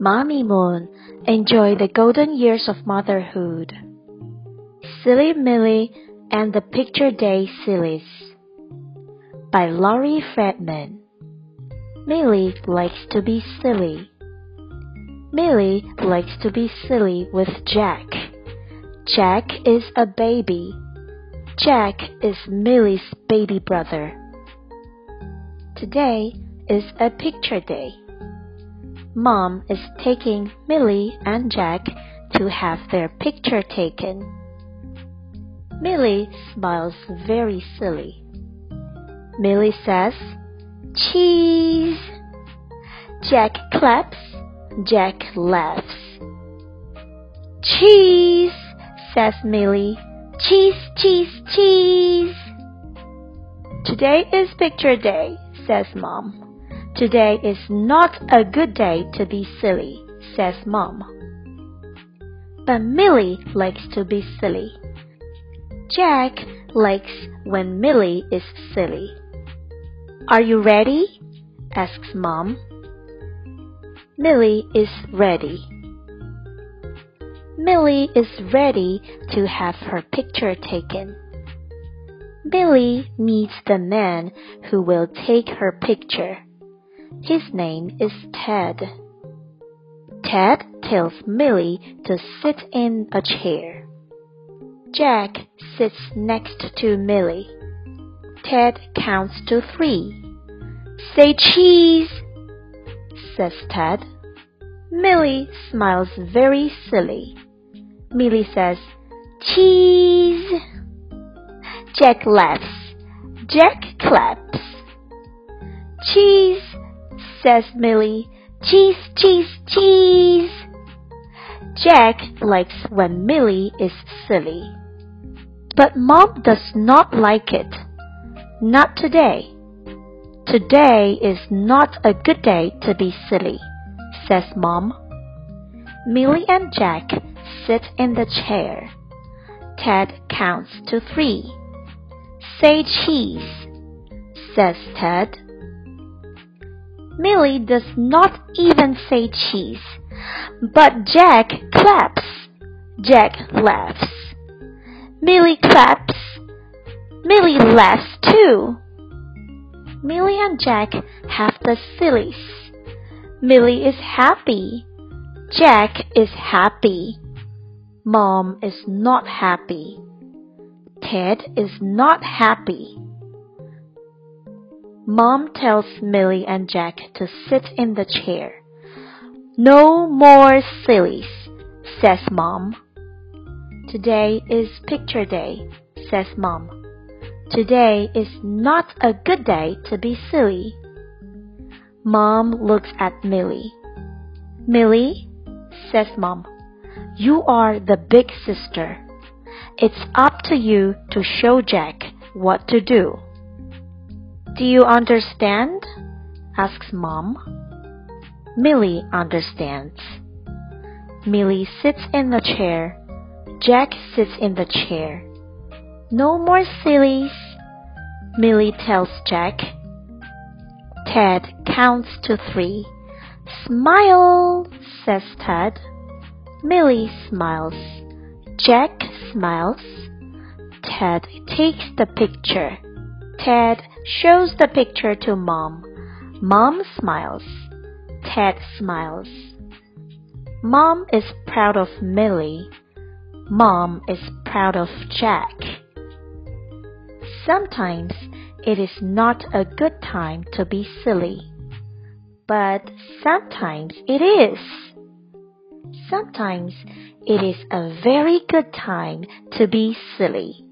Mommy Moon, enjoy the golden years of motherhood. Silly Milly and the Picture Day Sillies by Laurie Friedman. Milly likes to be silly. Milly likes to be silly with Jack. Jack is a baby. Jack is Milly's baby brother. Today is a picture day. Mom is taking Milly and Jack to have their picture taken. Milly smiles very silly. Milly says, Cheese! Jack claps, Jack laughs. Cheese! says Milly. Cheese, cheese, cheese! Today is picture day, says Mom. Today is not a good day to be silly, says Mom. But Milly likes to be silly. Jack likes when Milly is silly. Are you ready? asks Mom. Milly is ready. Milly is ready to have her picture taken. Millie meets the man who will take her picture. His name is Ted. Ted tells Milly to sit in a chair. Jack sits next to Milly. Ted counts to three. Say cheese, says Ted. Milly smiles very silly. Milly says, cheese. Jack laughs. Jack claps. Cheese, says Milly. Cheese, cheese, cheese. Jack likes when Milly is silly. But Mom does not like it. Not today. Today is not a good day to be silly, says Mom. Milly and Jack sit in the chair. Ted counts to three. Say cheese, says Ted. Milly does not even say cheese, but Jack claps. Jack laughs. Milly claps. Milly laughs too. Milly and Jack have the sillies. Milly is happy. Jack is happy. Mom is not happy. Ted is not happy. Mom tells Milly and Jack to sit in the chair. No more sillies, says Mom. Today is picture day, says Mom. Today is not a good day to be silly. Mom looks at Milly. Milly, says Mom, you are the big sister. It's up to you to show Jack what to do. Do you understand? asks Mom. Milly understands. Milly sits in the chair. Jack sits in the chair. No more sillies, Milly tells Jack. Ted counts to three. Smile, says Ted. Milly smiles. Jack smiles. Ted takes the picture. Ted shows the picture to Mom. Mom smiles. Ted smiles. Mom is proud of Milly. Mom is proud of Jack. Sometimes it is not a good time to be silly. But sometimes it is. Sometimes it is a very good time to be silly.